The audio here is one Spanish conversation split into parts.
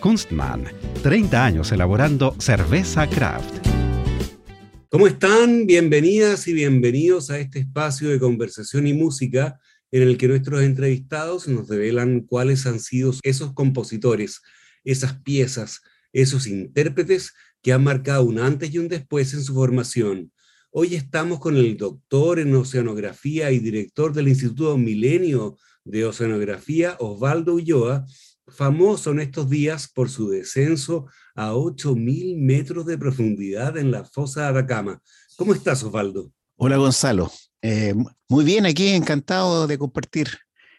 Kunstmann 30 años elaborando cerveza craft. ¿Cómo están? Bienvenidas y bienvenidos a este espacio de conversación y música en el que nuestros entrevistados nos revelan cuáles han sido esos compositores, esas piezas, esos intérpretes que han marcado un antes y un después en su formación. Hoy estamos con el doctor en oceanografía y director del Instituto Milenio de Oceanografía, Osvaldo Ulloa, famoso en estos días por su descenso a 8.000 metros de profundidad en la fosa de Atacama. ¿Cómo estás, Osvaldo? Hola, Gonzalo. Eh, muy bien, aquí encantado de compartir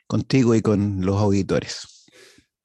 contigo y con los auditores.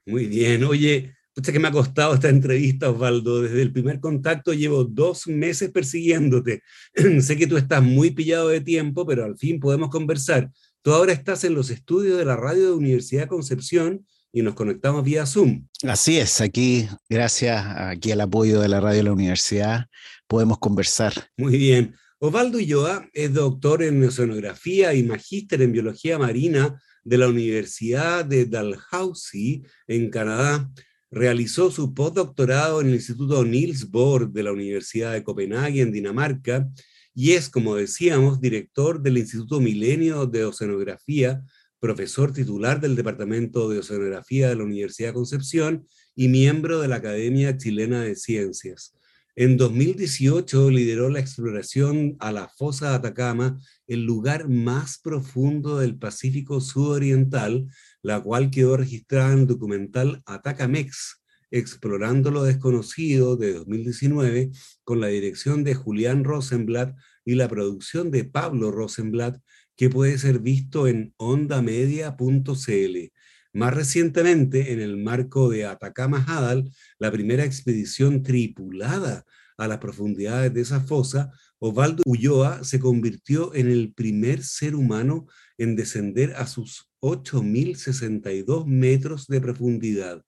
Muy bien. Oye, pucha que me ha costado esta entrevista, Osvaldo. Desde el primer contacto llevo dos meses persiguiéndote. sé que tú estás muy pillado de tiempo, pero al fin podemos conversar. Tú ahora estás en los estudios de la radio de Universidad Concepción y nos conectamos vía Zoom. Así es, aquí, gracias aquí al apoyo de la radio de la universidad, podemos conversar. Muy bien. Osvaldo Ulloa es doctor en oceanografía y magíster en biología marina de la Universidad de Dalhousie en Canadá. Realizó su postdoctorado en el Instituto Niels Bohr de la Universidad de Copenhague en Dinamarca y es, como decíamos, director del Instituto Milenio de Oceanografía profesor titular del Departamento de Oceanografía de la Universidad de Concepción y miembro de la Academia Chilena de Ciencias. En 2018 lideró la exploración a la fosa Atacama, el lugar más profundo del Pacífico Sudoriental, la cual quedó registrada en el documental Atacamex, explorando lo desconocido de 2019, con la dirección de Julián Rosenblatt y la producción de Pablo Rosenblatt, que puede ser visto en ondamedia.cl. Más recientemente, en el marco de Atacama Hadal, la primera expedición tripulada a las profundidades de esa fosa, Osvaldo Ulloa se convirtió en el primer ser humano en descender a sus 8.062 metros de profundidad.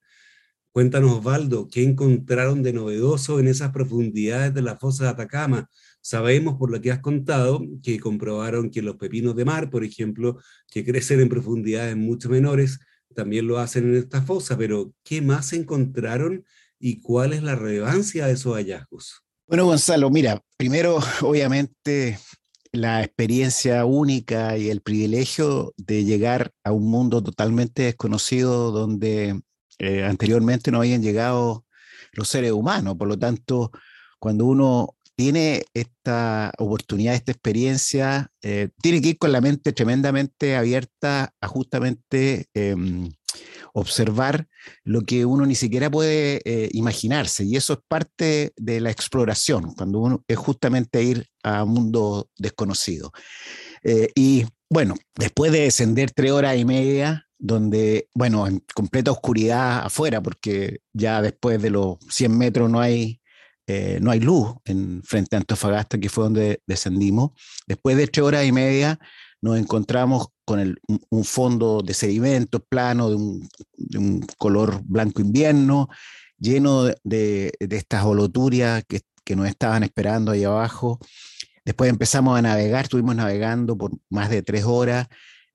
Cuéntanos, Osvaldo, ¿qué encontraron de novedoso en esas profundidades de la fosa de Atacama? Sabemos por lo que has contado que comprobaron que los pepinos de mar, por ejemplo, que crecen en profundidades mucho menores, también lo hacen en esta fosa, pero ¿qué más encontraron y cuál es la relevancia de esos hallazgos? Bueno, Gonzalo, mira, primero, obviamente, la experiencia única y el privilegio de llegar a un mundo totalmente desconocido donde eh, anteriormente no habían llegado los seres humanos. Por lo tanto, cuando uno tiene esta oportunidad, esta experiencia, eh, tiene que ir con la mente tremendamente abierta a justamente em, observar lo que uno ni siquiera puede eh, imaginarse. Y eso es parte de la exploración, cuando uno es justamente ir a un mundo desconocido. Eh, y bueno, después de descender tres horas y media, donde, bueno, en completa oscuridad afuera, porque ya después de los 100 metros no hay eh, no hay luz en frente a Antofagasta, que fue donde descendimos. Después de tres horas y media nos encontramos con un fondo de sedimentos plano, de un, color blanco invierno, lleno de, estas holoturias que, nos estaban esperando ahí abajo. Después empezamos a navegar, estuvimos navegando por más de tres horas,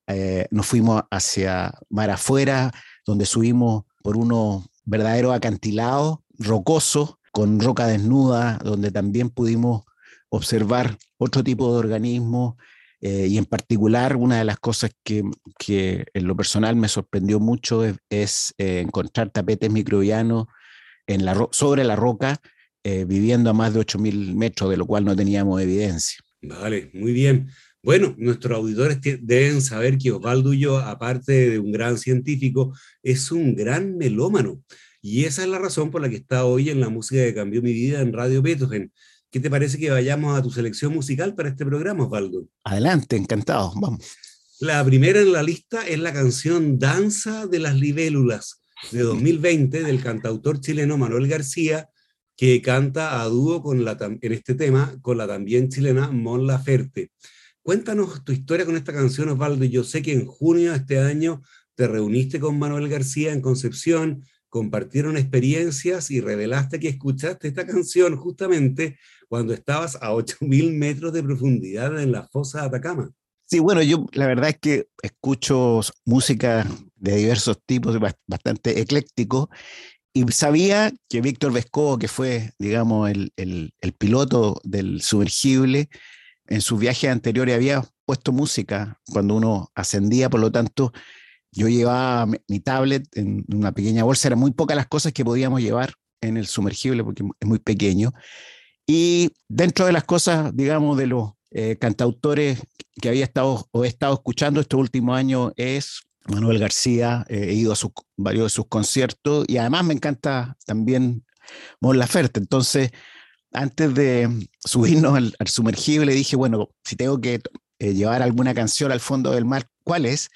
eh, nos fuimos hacia mar afuera, donde subimos por unos verdaderos acantilados rocosos, con roca desnuda, donde también pudimos observar otro tipo de organismos eh, y en particular una de las cosas que, en lo personal me sorprendió mucho es, eh, encontrar tapetes microbianos en la sobre la roca eh, viviendo a más de 8.000 metros, de lo cual no teníamos evidencia. Vale, muy bien. Bueno, nuestros auditores deben saber que Osvaldo Ulloa, aparte de un gran científico, es un gran melómano. Y esa es la razón por la que está hoy en la música que cambió mi vida en Radio Beethoven. ¿Qué te parece que vayamos a tu selección musical para este programa, Osvaldo? Adelante, encantado, vamos. La primera en la lista es la canción Danza de las Libélulas de 2020 del cantautor chileno Manuel García, que canta a dúo con la, en este tema con la también chilena Mon Laferte. Cuéntanos tu historia con esta canción, Osvaldo. Yo sé que en junio de este año te reuniste con Manuel García en Concepción, compartieron experiencias y revelaste que escuchaste esta canción justamente cuando estabas a 8.000 metros de profundidad en la fosa de Atacama. Sí, bueno, yo la verdad es que escucho música de diversos tipos, bastante ecléctico, y sabía que Víctor Vescovo, que fue, digamos, el, el, piloto del sumergible, en sus viajes anteriores había puesto música cuando uno ascendía, por lo tanto, yo llevaba mi tablet en una pequeña bolsa, eran muy pocas las cosas que podíamos llevar en el sumergible porque es muy pequeño. Y dentro de las cosas, digamos, de los eh, cantautores que había estado o he estado escuchando estos últimos años es Manuel García, eh, he ido a varios de sus conciertos y además me encanta también Mon Laferte. Entonces, antes de subirnos al, sumergible, dije, bueno, si tengo que eh, llevar alguna canción al fondo del mar, ¿cuál es?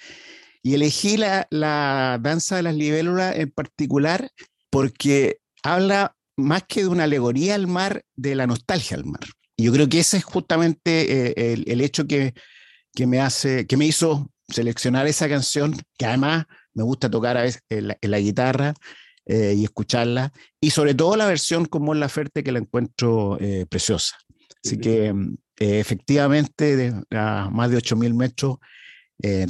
Y elegí la, la danza de las libélulas en particular porque habla más que de una alegoría al mar, de la nostalgia al mar. Y yo creo que ese es justamente eh, el, el, hecho que, que, me hace, que me hizo seleccionar esa canción, que además me gusta tocar a veces en la, guitarra eh, y escucharla, y sobre todo la versión con Mon Laferte que la encuentro eh, preciosa. Así que eh, efectivamente, de, a más de 8.000 metros,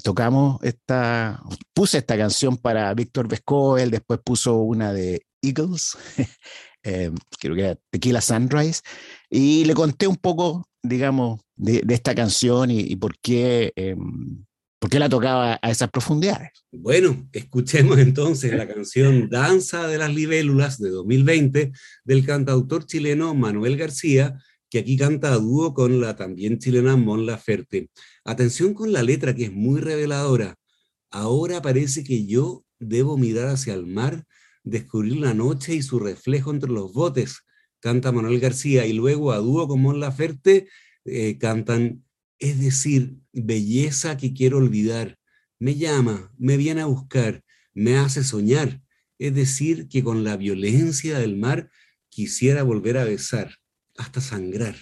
tocamos esta, puse esta canción para Víctor Vesco, él después puso una de Eagles, creo que era Tequila Sunrise, y le conté un poco, digamos, de, esta canción y, y por qué em, ¿Por qué la tocaba a esas profundidades? Bueno, escuchemos entonces la canción Danza de las Libélulas de 2020 del cantautor chileno Manuel García, que aquí canta a dúo con la también chilena Mon Laferte. Atención con la letra que es muy reveladora. Ahora parece que yo debo mirar hacia el mar, descubrir la noche y su reflejo entre los botes, canta Manuel García, y luego a dúo con Mon Laferte eh, cantan es decir, belleza que quiero olvidar, me llama, me viene a buscar, me hace soñar, es decir, que con la violencia del mar quisiera volver a besar, hasta sangrar.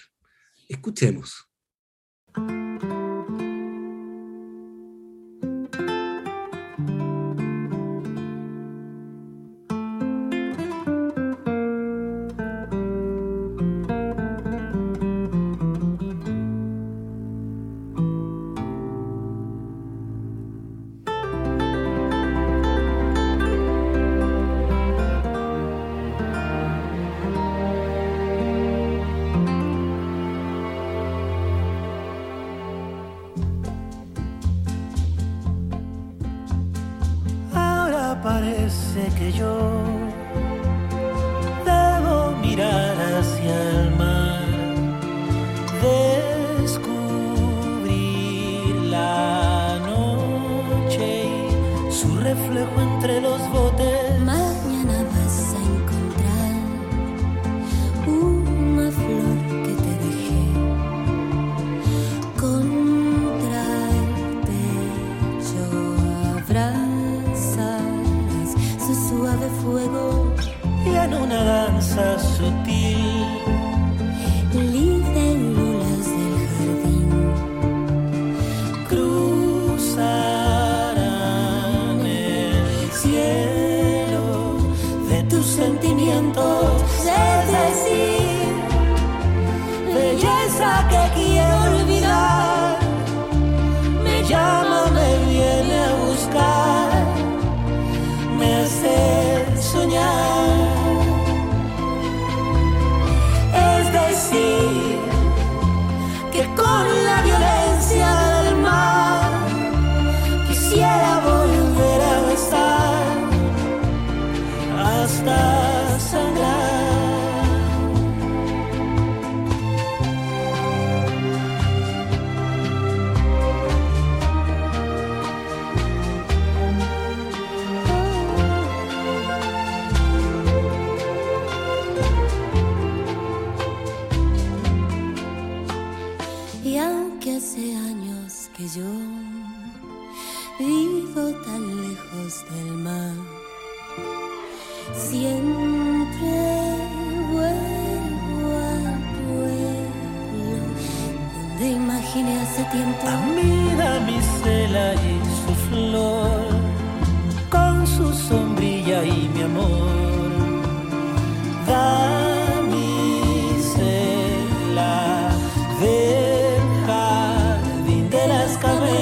Escuchemos.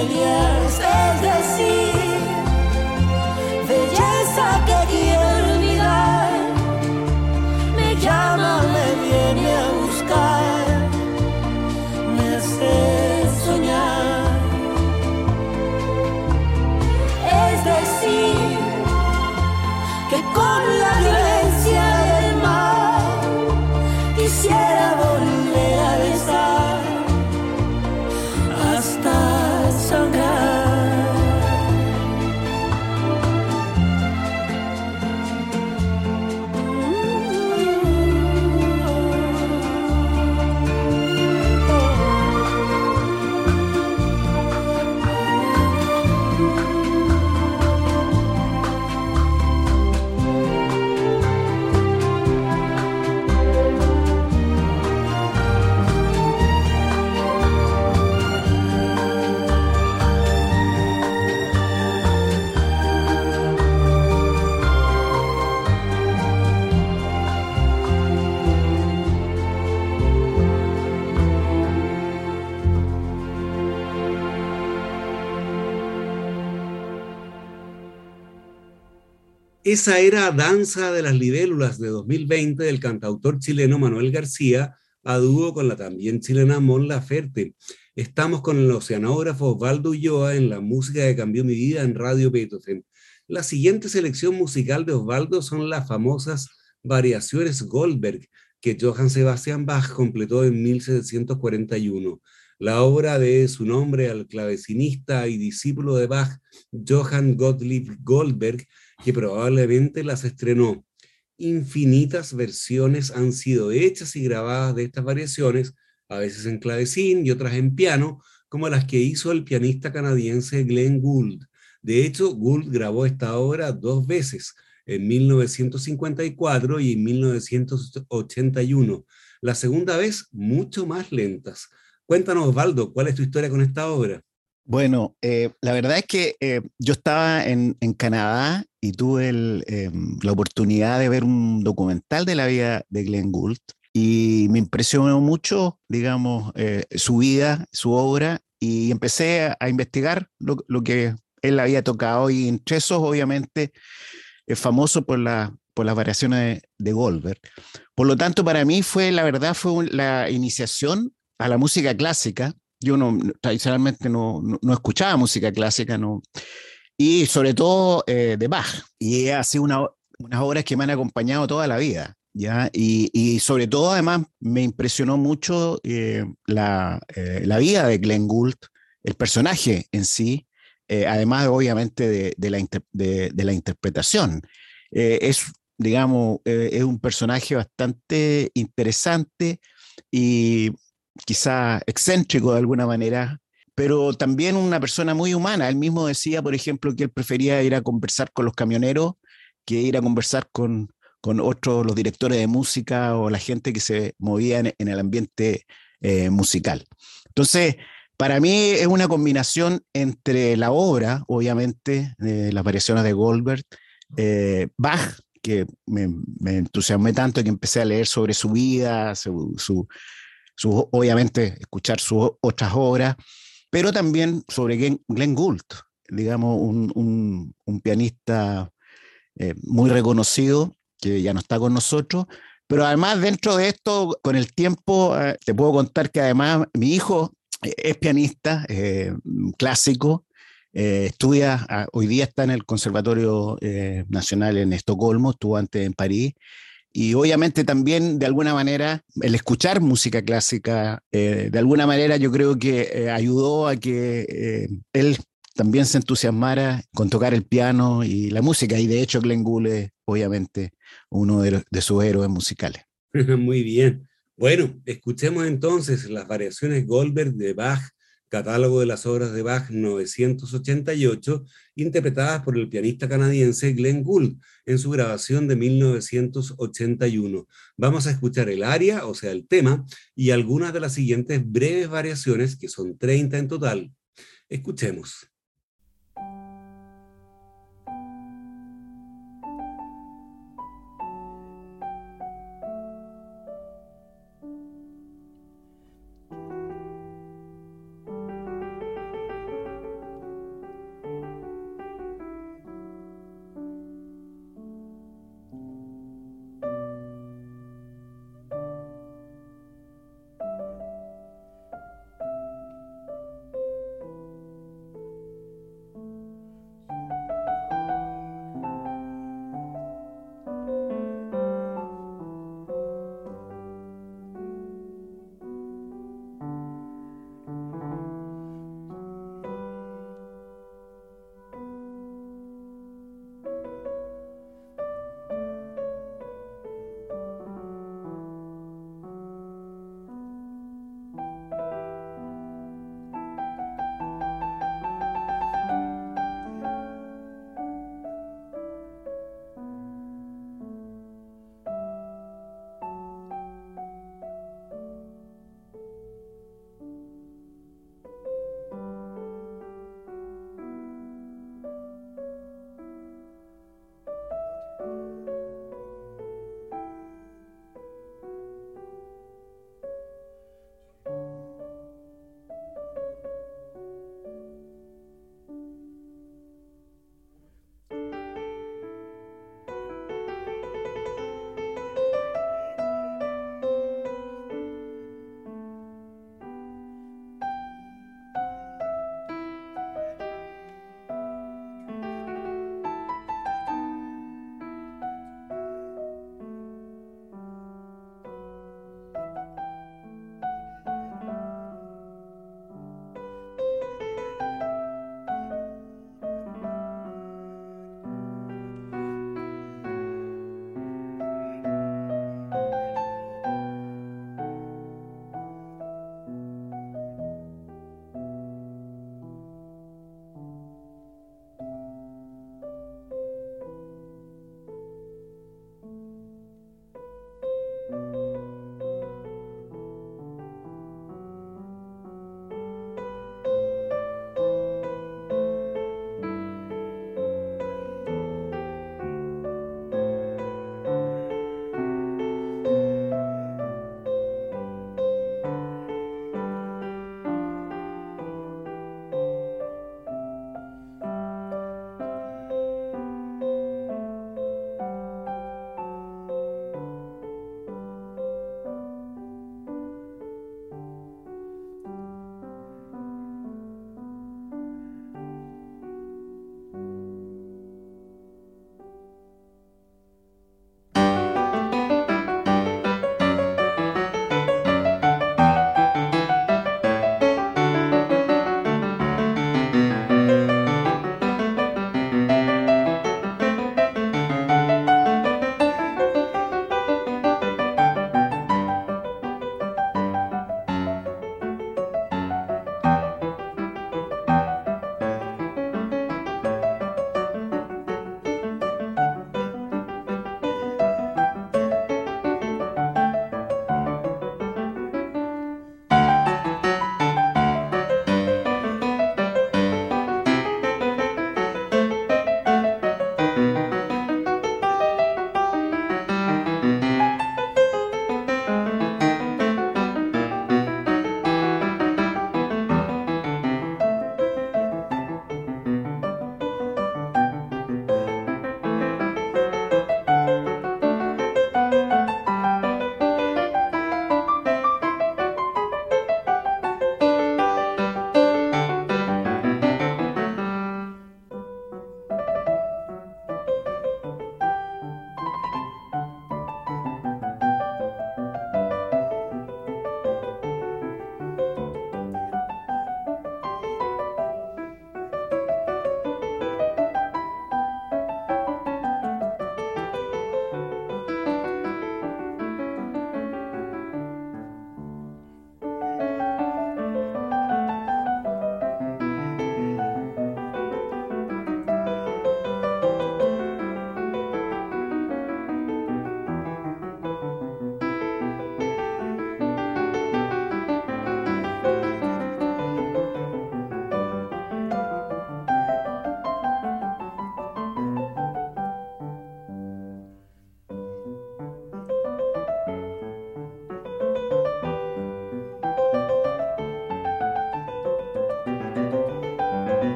Las Esa era Danza de las Libélulas de 2020 del cantautor chileno Manuel García, a dúo con la también chilena Mon Laferte. Estamos con el oceanógrafo Osvaldo Ulloa en la música que cambió mi vida en Radio Beethoven. La siguiente selección musical de Osvaldo son las famosas variaciones Goldberg, que Johann Sebastian Bach completó en 1741. La obra de su nombre al clavecinista y discípulo de Bach, Johann Gottlieb Goldberg, que probablemente las estrenó. Infinitas versiones han sido hechas y grabadas de estas variaciones, a veces en clavecín y otras en piano, como las que hizo el pianista canadiense Glenn Gould. De hecho, Gould grabó esta obra dos veces, en 1954 y en 1981. La segunda vez, mucho más lentas. Cuéntanos, Osvaldo, ¿cuál es tu historia con esta obra? Bueno, eh, la verdad es que eh, yo estaba en, en, Canadá y tuve eh, la oportunidad de ver un documental de la vida de Glenn Gould y me impresionó mucho, digamos, su vida, su obra y empecé a, investigar lo, que él había tocado y entre esos, obviamente, es famoso por, la, por las variaciones de, de Goldberg. Por lo tanto, para mí fue, la verdad, fue la iniciación a la música clásica yo no, tradicionalmente no, no, no, escuchaba música clásica, no, y sobre todo eh, de Bach. Y ha sido una, unas obras que me han acompañado toda la vida. ¿ya? Y, y sobre todo, además, me impresionó mucho eh, la, eh, la, vida de Glenn Gould, el personaje en sí, además, obviamente, de, de, la, de, la interpretación. es, digamos, es un personaje bastante interesante y quizá excéntrico de alguna manera, pero también una persona muy humana. Él mismo decía, por ejemplo, que él prefería ir a conversar con los camioneros que ir a conversar con, con otros, los directores de música o la gente que se movía en, en el ambiente eh, musical. Entonces, para mí es una combinación entre la obra, obviamente, de las variaciones de Goldberg, eh, Bach, que me, me, entusiasmé tanto que empecé a leer sobre su vida, su, su obviamente escuchar sus otras obras, pero también sobre Glenn, Gould, digamos, un, un, pianista eh, muy reconocido que ya no está con nosotros, pero además dentro de esto, con el tiempo, eh, te puedo contar que además mi hijo es pianista eh, clásico, estudia, hoy día está en el Conservatorio Nacional en Estocolmo, estuvo antes en París, y obviamente también, de alguna manera, el escuchar música clásica, eh, de alguna manera yo creo que eh, ayudó a que eh, él también se entusiasmara con tocar el piano y la música. Y de hecho, Glenn Gould es obviamente uno de, sus héroes musicales. Muy bien. Bueno, escuchemos entonces las variaciones Goldberg de Bach, catálogo de las obras de Bach 988, interpretadas por el pianista canadiense Glenn Gould en su grabación de 1981. Vamos a escuchar el aria, o sea, el tema, y algunas de las siguientes breves variaciones, que son 30 en total. Escuchemos.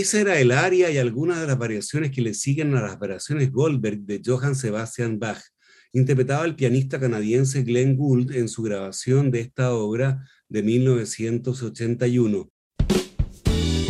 Esa era el aria y algunas de las variaciones que le siguen a las variaciones Goldberg de Johann Sebastian Bach. Interpretaba el pianista canadiense Glenn Gould en su grabación de esta obra de 1981.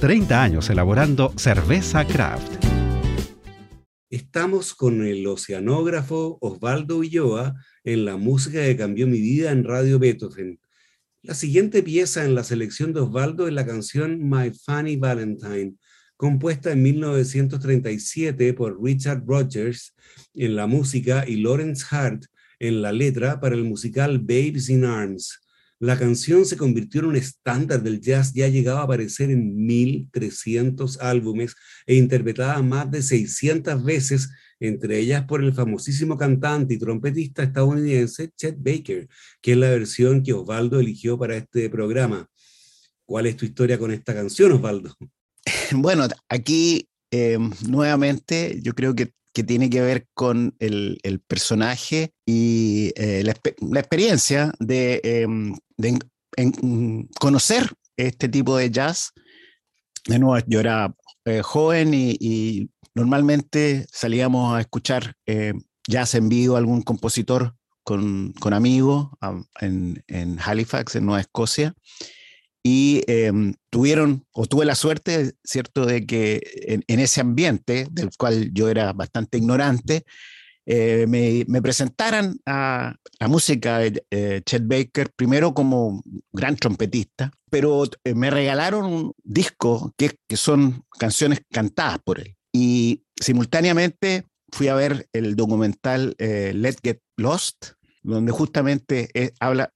30 años elaborando cerveza craft. Estamos con el oceanógrafo Osvaldo Ulloa en la música que cambió mi vida en Radio Beethoven. La siguiente pieza en la selección de Osvaldo es la canción My Funny Valentine, compuesta en 1937 por Richard Rogers en la música y Lawrence Hart en la letra para el musical Babes in Arms. La canción se convirtió en un estándar del jazz, ya llegaba a aparecer en 1300 álbumes e interpretada más de 600 veces, entre ellas por el famosísimo cantante y trompetista estadounidense Chet Baker, que es la versión que Osvaldo eligió para este programa. ¿Cuál es tu historia con esta canción, Osvaldo? Bueno, aquí eh, nuevamente yo creo que, tiene que ver con el, personaje y eh, la, experiencia de, em, conocer este tipo de jazz. De nuevo, yo era eh, joven y, normalmente salíamos a escuchar jazz en vivo, algún compositor con, amigos en, en Halifax, en Nueva Escocia y em, tuvieron, o tuve la suerte, ¿cierto?, de que en, ese ambiente, del cual yo era bastante ignorante, eh, me, me, presentaran a la música de eh, Chet Baker, primero como gran trompetista, pero eh, me regalaron un disco que, que son canciones cantadas por él. Y simultáneamente fui a ver el documental Let's Get Lost, donde justamente habla,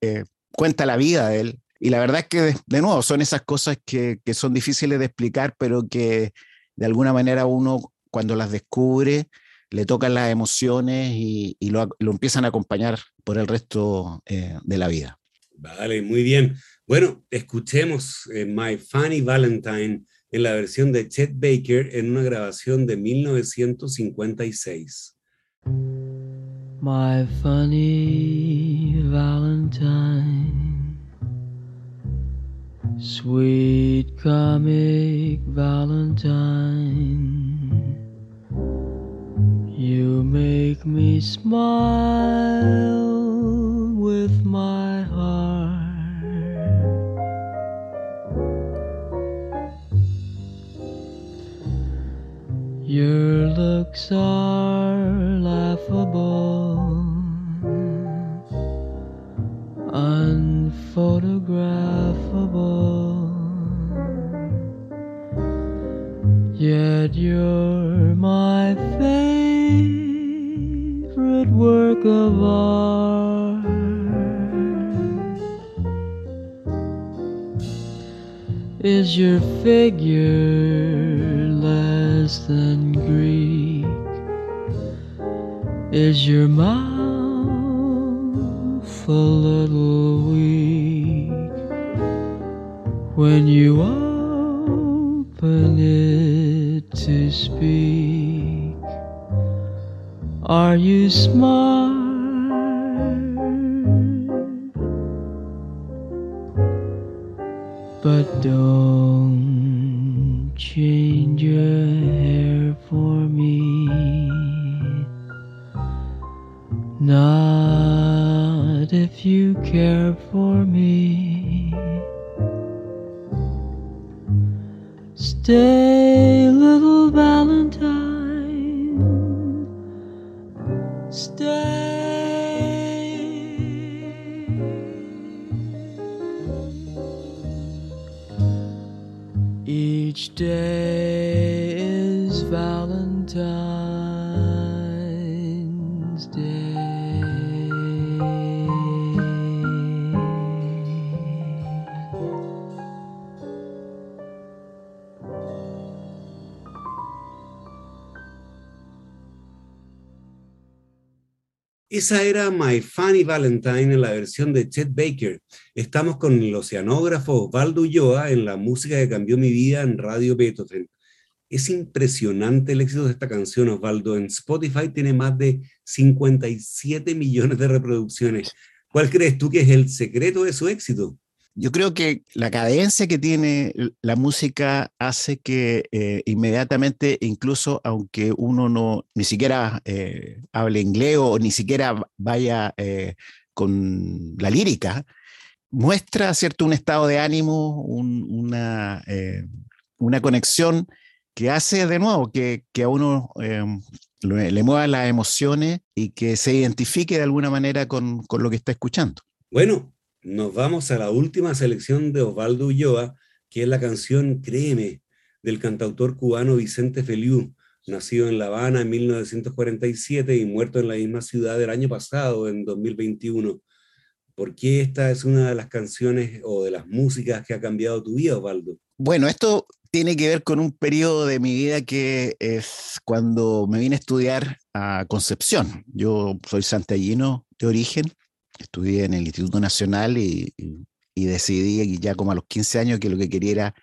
cuenta la vida de él y la verdad es que, de, nuevo, son esas cosas que, son difíciles de explicar, pero que de alguna manera uno, cuando las descubre, le tocan las emociones y, lo, empiezan a acompañar por el resto eh, de la vida. Vale, muy bien. Bueno, escuchemos eh, My Funny Valentine en la versión de Chet Baker en una grabación de 1956. My funny Valentine Sweet comic Valentine, you make me smile with my heart. Your looks are laughable, unphotographable. Yet you're my favorite work of art. Is your figure less than Greek? Is your mouth a little weak when you open it? to speak. Are you smart? But don't Esa era My Funny Valentine en la versión de Chet Baker. Estamos con el oceanógrafo Osvaldo Ulloa en la música que cambió mi vida en Radio Beethoven. Es impresionante el éxito de esta canción, Osvaldo. En Spotify tiene más de 57 millones de reproducciones. ¿Cuál crees tú que es el secreto de su éxito? Yo creo que la cadencia que tiene la música hace que eh, inmediatamente, incluso aunque uno no ni siquiera eh, hable inglés o ni siquiera vaya eh, con la lírica, muestra cierto un estado de ánimo, un- una, eh, una conexión que hace de nuevo que, que a uno eh, le, le mueva las emociones y que se identifique de alguna manera con, con lo que está escuchando. Bueno, nos vamos a la última selección de Osvaldo Ulloa, que es la canción Créeme, del cantautor cubano Vicente Feliú, nacido en La Habana en 1947 y muerto en la misma ciudad el año pasado, en 2021. ¿Por qué esta es una de las canciones o de las músicas que ha cambiado tu vida, Osvaldo? Bueno, esto tiene que ver con un periodo de mi vida que es cuando me vine a estudiar a Concepción. Yo soy santallino de origen, estudié en el Instituto Nacional y, y- decidí ya como a los 15 años que lo que quería era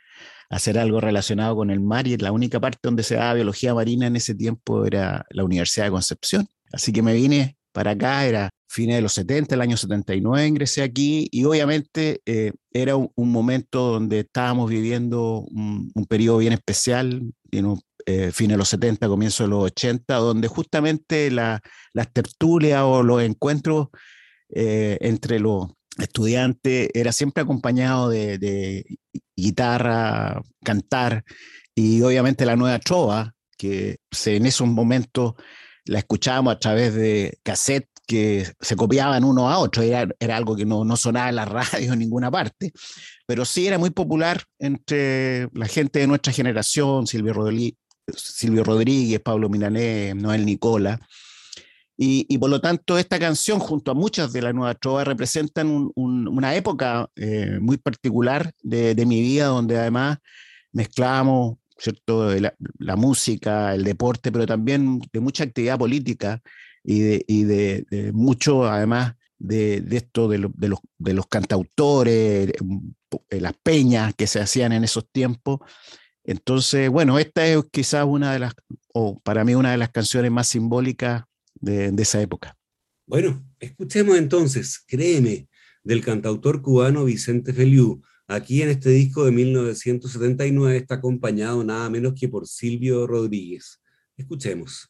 hacer algo relacionado con el mar y la única parte donde se daba biología marina en ese tiempo era la Universidad de Concepción. Así que me vine para acá, era fines de los 70, el año 79 ingresé aquí y obviamente eh, era un, un momento donde estábamos viviendo un, un periodo bien especial, eh, fines de los 70, comienzo de los 80, donde justamente la- las tertulias o los encuentros eh, entre los estudiantes era siempre acompañado de, guitarra, cantar y obviamente la nueva trova, que se, en esos momentos la escuchábamos a través de cassette que se copiaban uno a otro, era, era algo que no, no sonaba en la radio en ninguna parte, pero sí era muy popular entre la gente de nuestra generación, Silvio, Rodri- Silvio Rodríguez, Pablo Milanés, Noel Nicola, y, y por lo tanto esta canción junto a muchas de las nuevas trovas representan un- un- una época eh, muy particular de, de mi vida donde además mezclábamos ¿cierto? La, la música, el deporte, pero también de mucha actividad política y de, y de, de mucho, además, de, de esto de, lo- de los, de los cantautores, eh, las peñas que se hacían en esos tiempos. Entonces, bueno, esta es quizás una de las, o para mí una de las canciones más simbólicas de, esa época. Bueno, escuchemos entonces, créeme, del cantautor cubano Vicente Feliú. Aquí en este disco de 1979 está acompañado nada menos que por Silvio Rodríguez. Escuchemos.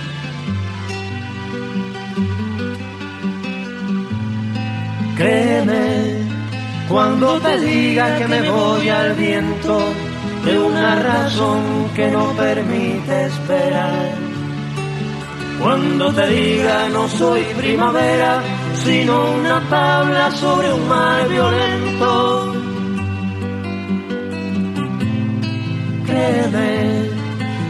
Créeme cuando te diga que me voy al viento de una razón que no permite esperar. Cuando te diga no soy primavera, sino una tabla sobre un mar violento. Créeme,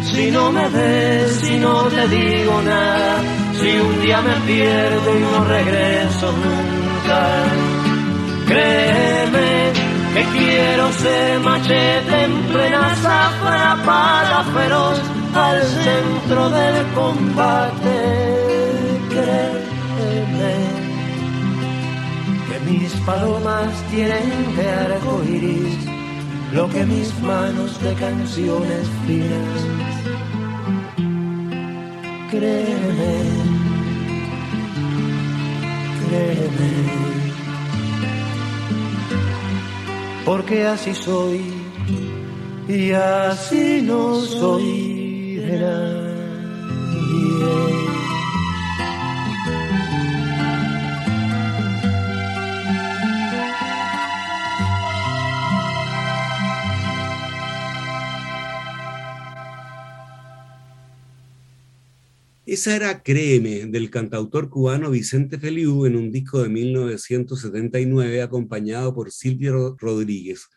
si no me ves, si no te digo nada, si un día me pierdo y no regreso nunca. Créeme que quiero ser machete en plena zafra para feroz al centro del combate. Créeme que mis palomas tienen de arco iris lo que mis manos de canciones finas. Créeme, porque así soy y así no soy de nadie. Esa era Créeme, del cantautor cubano Vicente Feliu en un disco de 1979 acompañado por Silvio Rodríguez.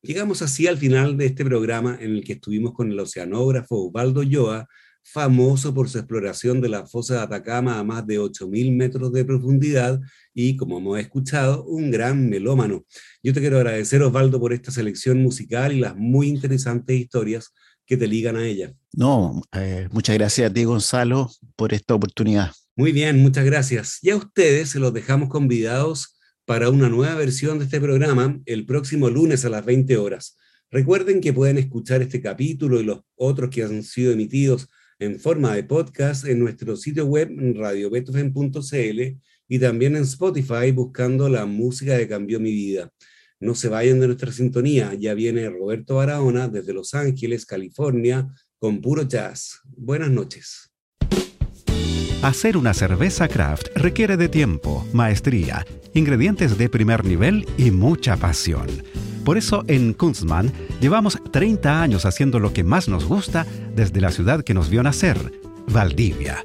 Llegamos así al final de este programa en el que estuvimos con el oceanógrafo Ubaldo Yoa, famoso por su exploración de la fosa de Atacama a más de 8.000 metros de profundidad y, como hemos escuchado, un gran melómano. Yo te quiero agradecer, Osvaldo, por esta selección musical y las muy interesantes historias que te ligan a ella. No, eh, muchas gracias a ti, Gonzalo, por esta oportunidad. Muy bien, muchas gracias. Y a ustedes se los dejamos convidados para una nueva versión de este programa el próximo lunes a las 20 horas. Recuerden que pueden escuchar este capítulo y los otros que han sido emitidos en forma de podcast en nuestro sitio web radiobetofen.cl y también en Spotify buscando la música que cambió mi vida. No se vayan de nuestra sintonía, ya viene Roberto Barahona desde Los Ángeles, California, con puro jazz. Buenas noches. Hacer una cerveza craft requiere de tiempo, maestría, ingredientes de primer nivel y mucha pasión. Por eso en Kunstmann llevamos 30 años haciendo lo que más nos gusta desde la ciudad que nos vio nacer, Valdivia